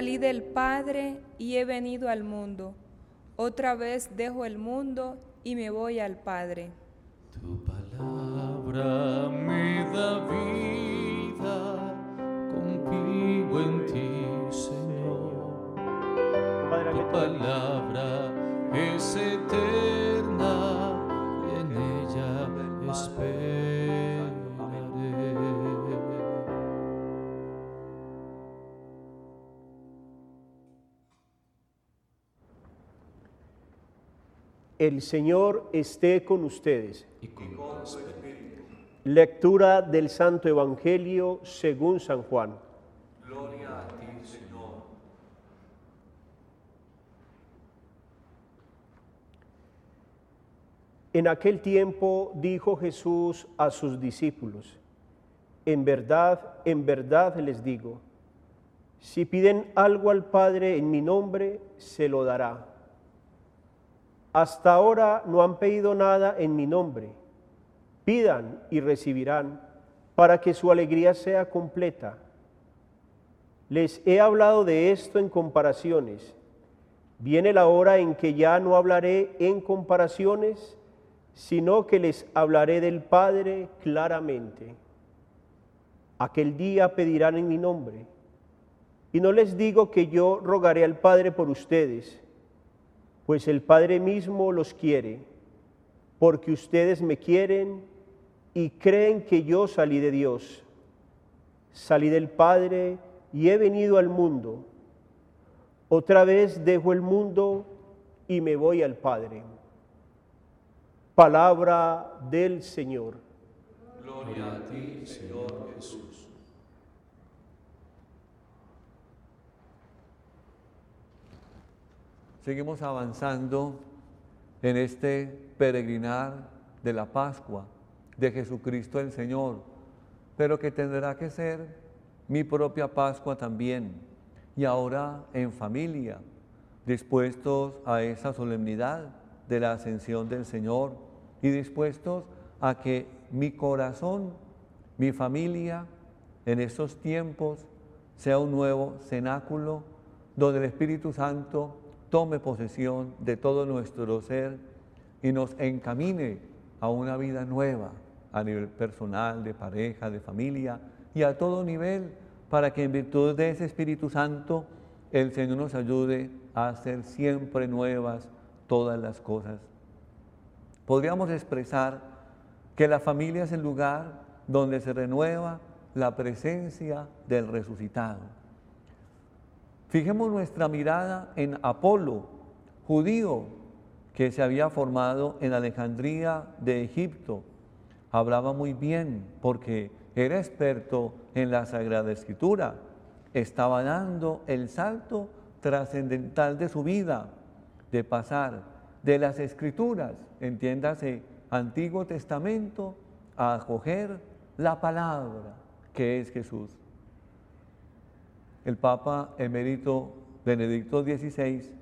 Salí del Padre y he venido al mundo. Otra vez dejo el mundo y me voy al Padre. Tu palabra me da vida, confío en ti, Señor. Tu palabra es eterna, en ella esperaré. El Señor esté con ustedes. Y con. Lectura del Santo Evangelio según San Juan. Gloria a ti, Señor. En aquel tiempo dijo Jesús a sus discípulos, en verdad, en verdad les digo, si piden algo al Padre en mi nombre, se lo dará. Hasta ahora no han pedido nada en mi nombre. Pidan y recibirán para que su alegría sea completa. Les he hablado de esto en comparaciones. Viene la hora en que ya no hablaré en comparaciones, sino que les hablaré del Padre claramente. Aquel día pedirán en mi nombre. Y no les digo que yo rogaré al Padre por ustedes, pues el Padre mismo los quiere, porque ustedes me quieren y creen que yo salí de Dios. Salí del Padre y he venido al mundo. Otra vez dejo el mundo y me voy al Padre. Palabra del Señor. Gloria a ti, Señor Jesús. Seguimos avanzando en este peregrinar de la Pascua de Jesucristo el Señor, pero que tendrá que ser mi propia Pascua también, y ahora en familia, dispuestos a esa solemnidad de la ascensión del Señor y dispuestos a que mi corazón, mi familia, en estos tiempos sea un nuevo cenáculo donde el Espíritu Santo tome posesión de todo nuestro ser y nos encamine a una vida nueva a nivel personal, de pareja, de familia y a todo nivel para que en virtud de ese Espíritu Santo el Señor nos ayude a hacer siempre nuevas todas las cosas. Podríamos expresar que la familia es el lugar donde se renueva la presencia del resucitado. Fijemos nuestra mirada en Apolo, judío que se había formado en Alejandría de Egipto. Hablaba muy bien porque era experto en la Sagrada Escritura. Estaba dando el salto trascendental de su vida, de pasar de las Escrituras, entiéndase, Antiguo Testamento, a acoger la palabra que es Jesús. El Papa emérito Benedicto XVI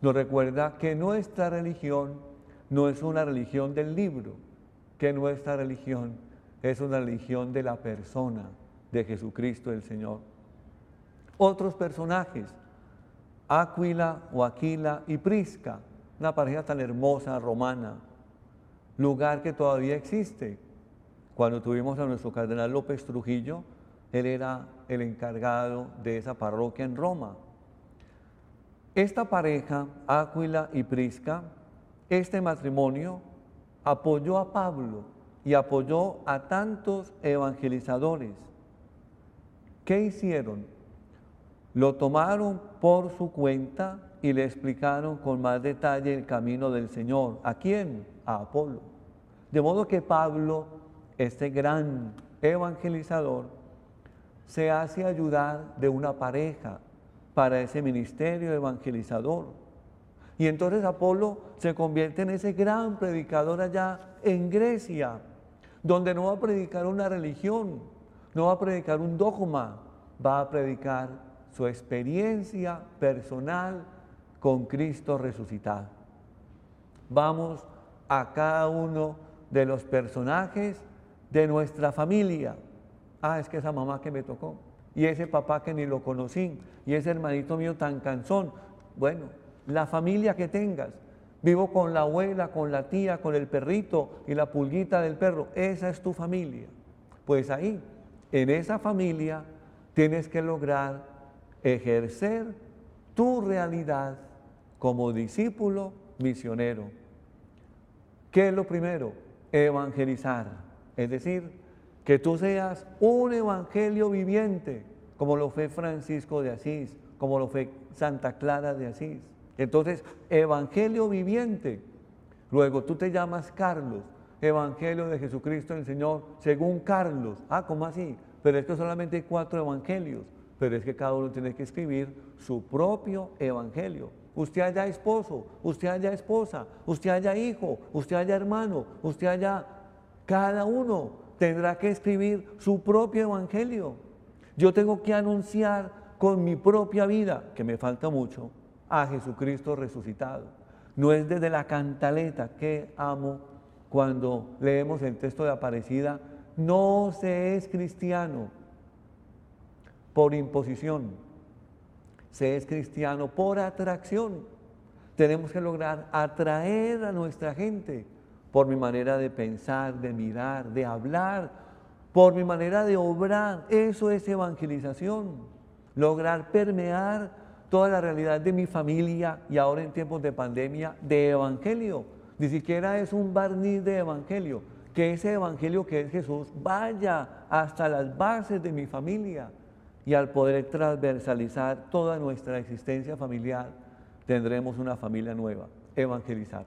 nos recuerda que nuestra religión no es una religión del libro, que nuestra religión es una religión de la persona de Jesucristo el Señor. Otros personajes, Áquila o Aquila y Prisca, una pareja tan hermosa romana, lugar que todavía existe. Cuando tuvimos a nuestro cardenal López Trujillo, él era el encargado de esa parroquia en Roma. Esta pareja, Áquila y Prisca, este matrimonio apoyó a Pablo y apoyó a tantos evangelizadores. ¿Qué hicieron? Lo tomaron por su cuenta y le explicaron con más detalle el camino del Señor. ¿A quién? A Apolo. De modo que Pablo, este gran evangelizador, se hace ayudar de una pareja para ese ministerio evangelizador. Y entonces Apolo se convierte en ese gran predicador allá en Grecia, donde no va a predicar una religión, no va a predicar un dogma, va a predicar su experiencia personal con Cristo resucitado. Vamos a cada uno de los personajes de nuestra familia. Ah, es que esa mamá que me tocó. y ese papá que ni lo conocí, y ese hermanito mío tan cansón. Bueno, la familia que tengas, vivo con la abuela, con la tía, con el perrito y la pulguita del perro, esa es tu familia. Pues ahí, en esa familia, tienes que lograr ejercer tu realidad como discípulo misionero. ¿Qué es lo primero? Evangelizar. Es decir, que tú seas un evangelio viviente, como lo fue Francisco de Asís, como lo fue Santa Clara de Asís. Entonces, evangelio viviente. Luego tú te llamas Carlos, evangelio de Jesucristo el Señor, según Carlos. Ah, ¿cómo así? Pero es que solamente hay cuatro evangelios, pero es que cada uno tiene que escribir su propio evangelio. Usted haya esposo, usted haya esposa, usted haya hijo, usted haya hermano, usted haya... Cada uno tendrá que escribir su propio evangelio. Yo tengo que anunciar con mi propia vida, que me falta mucho, a Jesucristo resucitado. No es desde la cantaleta que amo cuando leemos el texto de Aparecida, no se es cristiano por imposición, se es cristiano por atracción. Tenemos que lograr atraer a nuestra gente por mi manera de pensar, de mirar, de hablar, por mi manera de obrar. Eso es evangelización. Lograr permear toda la realidad de mi familia y ahora en tiempos de pandemia de evangelio. Ni siquiera es un barniz de evangelio. Que ese evangelio que es Jesús vaya hasta las bases de mi familia. Y al poder transversalizar toda nuestra existencia familiar, tendremos una familia nueva. Evangelizar.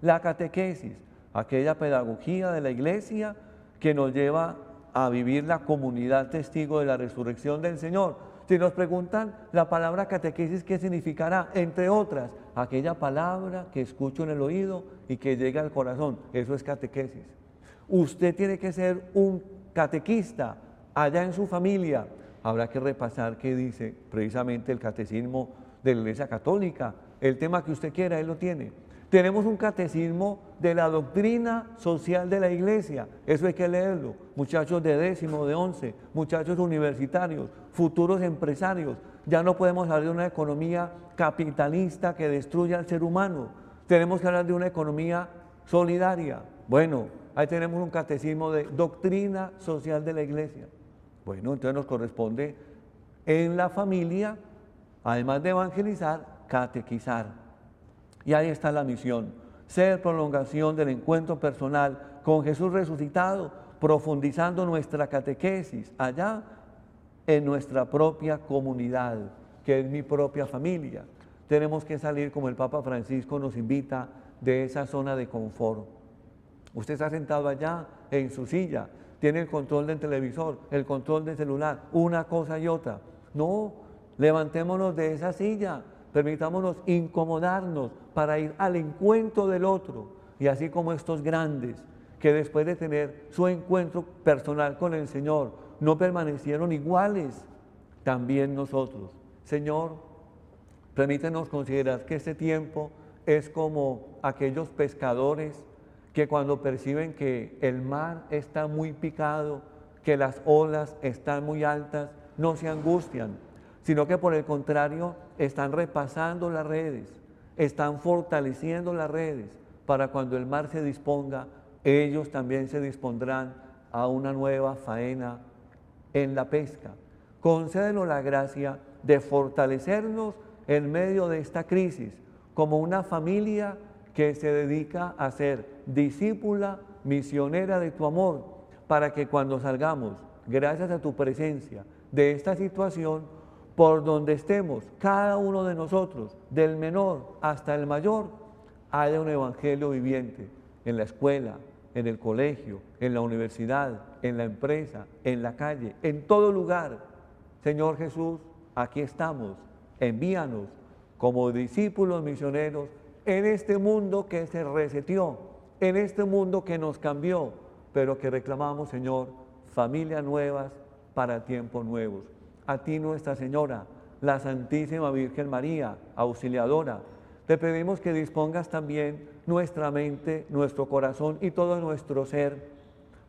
La catequesis, aquella pedagogía de la iglesia que nos lleva a vivir la comunidad testigo de la resurrección del Señor. Si nos preguntan la palabra catequesis, ¿qué significará? Entre otras, aquella palabra que escucho en el oído y que llega al corazón. Eso es catequesis. Usted tiene que ser un catequista allá en su familia. Habrá que repasar qué dice precisamente el catecismo de la Iglesia Católica. El tema que usted quiera, él lo tiene. Tenemos un catecismo de la doctrina social de la iglesia. Eso hay que leerlo. Muchachos de décimo, de once, muchachos universitarios, futuros empresarios. Ya no podemos hablar de una economía capitalista que destruye al ser humano. Tenemos que hablar de una economía solidaria. Bueno, ahí tenemos un catecismo de doctrina social de la iglesia. Bueno, entonces nos corresponde en la familia, además de evangelizar, catequizar. Y ahí está la misión, ser prolongación del encuentro personal con Jesús resucitado, profundizando nuestra catequesis allá en nuestra propia comunidad, que es mi propia familia. Tenemos que salir como el Papa Francisco nos invita de esa zona de confort. Usted está sentado allá en su silla, tiene el control del televisor, el control del celular, una cosa y otra. No, levantémonos de esa silla, permitámonos incomodarnos para ir al encuentro del otro. Y así como estos grandes que después de tener su encuentro personal con el Señor no permanecieron iguales, también nosotros. Señor, permítenos considerar que este tiempo es como aquellos pescadores que cuando perciben que el mar está muy picado, que las olas están muy altas, no se angustian, sino que por el contrario están repasando las redes, están fortaleciendo las redes para cuando el mar se disponga, ellos también se dispondrán a una nueva faena en la pesca. Concédenos la gracia de fortalecernos en medio de esta crisis como una familia que se dedica a ser discípula, misionera de tu amor, para que cuando salgamos, gracias a tu presencia, de esta situación, por donde estemos, cada uno de nosotros, del menor hasta el mayor, haya un evangelio viviente en la escuela, en el colegio, en la universidad, en la empresa, en la calle, en todo lugar. Señor Jesús, aquí estamos. Envíanos como discípulos misioneros en este mundo que se resetió, en este mundo que nos cambió, pero que reclamamos, Señor, familias nuevas para tiempos nuevos a ti Nuestra Señora, la Santísima Virgen María, auxiliadora. Te pedimos que dispongas también nuestra mente, nuestro corazón y todo nuestro ser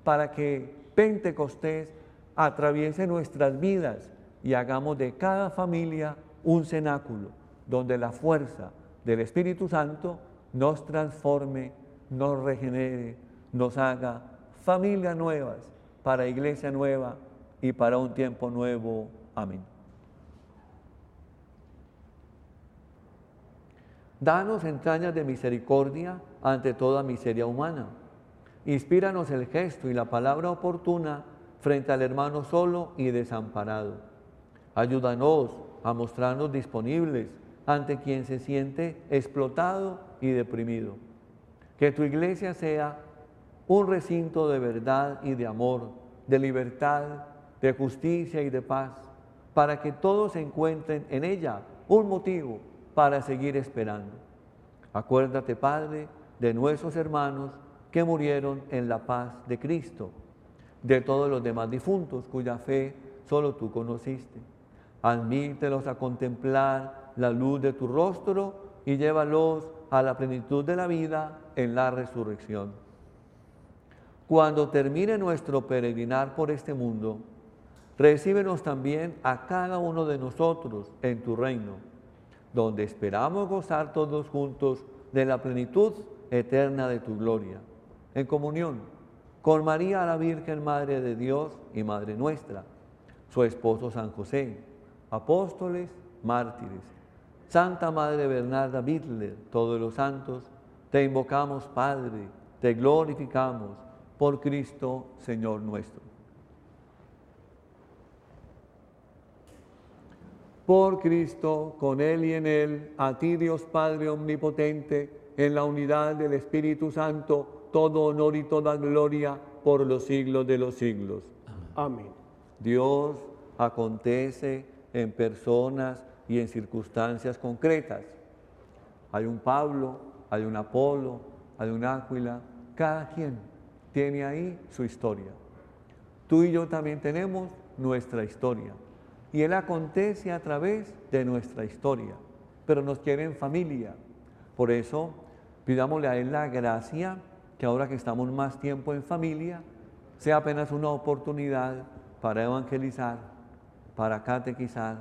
para que Pentecostés atraviese nuestras vidas y hagamos de cada familia un cenáculo donde la fuerza del Espíritu Santo nos transforme, nos regenere, nos haga familias nuevas para iglesia nueva y para un tiempo nuevo. Amén. Danos entrañas de misericordia ante toda miseria humana. Inspíranos el gesto y la palabra oportuna frente al hermano solo y desamparado. Ayúdanos a mostrarnos disponibles ante quien se siente explotado y deprimido. Que tu iglesia sea un recinto de verdad y de amor, de libertad, de justicia y de paz, para que todos encuentren en ella un motivo para seguir esperando. Acuérdate, Padre, de nuestros hermanos que murieron en la paz de Cristo, de todos los demás difuntos cuya fe solo tú conociste. Admítelos a contemplar la luz de tu rostro y llévalos a la plenitud de la vida en la resurrección. Cuando termine nuestro peregrinar por este mundo, recíbenos también a cada uno de nosotros en tu reino donde esperamos gozar todos juntos de la plenitud eterna de tu gloria, en comunión con María la Virgen, Madre de Dios y Madre nuestra, su esposo San José, apóstoles, mártires, Santa Madre Bernarda Bittler, todos los santos, te invocamos, Padre, te glorificamos por Cristo, Señor nuestro. Por Cristo, con Él y en Él, a ti Dios Padre Omnipotente, en la unidad del Espíritu Santo, todo honor y toda gloria por los siglos de los siglos. Amén. Dios acontece en personas y en circunstancias concretas. Hay un Pablo, hay un Apolo, hay un Áquila, cada quien tiene ahí su historia. Tú y yo también tenemos nuestra historia. Y Él acontece a través de nuestra historia, pero nos quiere en familia. Por eso, pidámosle a Él la gracia que ahora que estamos más tiempo en familia, sea apenas una oportunidad para evangelizar, para catequizar,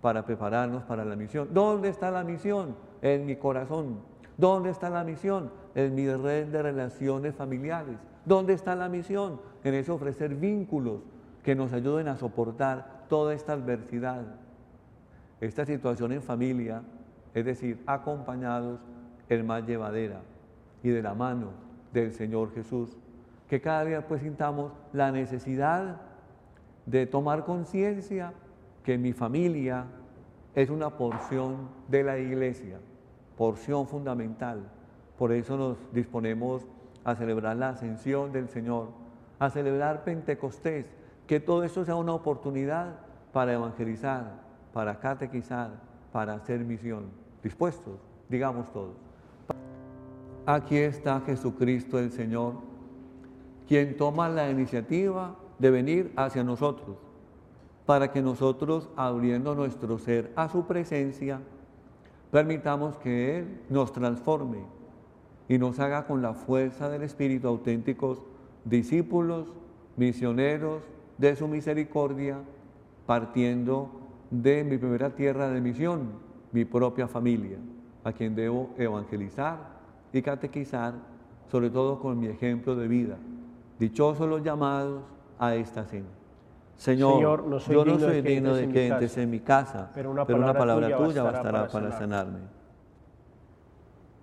para prepararnos para la misión. ¿Dónde está la misión? En mi corazón. ¿Dónde está la misión? En mi red de relaciones familiares. ¿Dónde está la misión? En eso ofrecer vínculos que nos ayuden a soportar toda esta adversidad, esta situación en familia, es decir, acompañados en más llevadera y de la mano del Señor Jesús, que cada día pues sintamos la necesidad de tomar conciencia que mi familia es una porción de la iglesia, porción fundamental. Por eso nos disponemos a celebrar la ascensión del Señor, a celebrar Pentecostés, que todo esto sea una oportunidad para evangelizar, para catequizar, para hacer misión. ¿Dispuestos? Digamos todos. Aquí está Jesucristo el Señor, quien toma la iniciativa de venir hacia nosotros, para que nosotros, abriendo nuestro ser a su presencia, permitamos que Él nos transforme y nos haga con la fuerza del Espíritu auténticos discípulos, misioneros, de su misericordia, partiendo de mi primera tierra de misión, mi propia familia, a quien debo evangelizar y catequizar, sobre todo con mi ejemplo de vida. Dichosos los llamados a esta cena. Señor, yo no soy digno de que entres en mi casa, pero una palabra, tuya bastará para sanarme.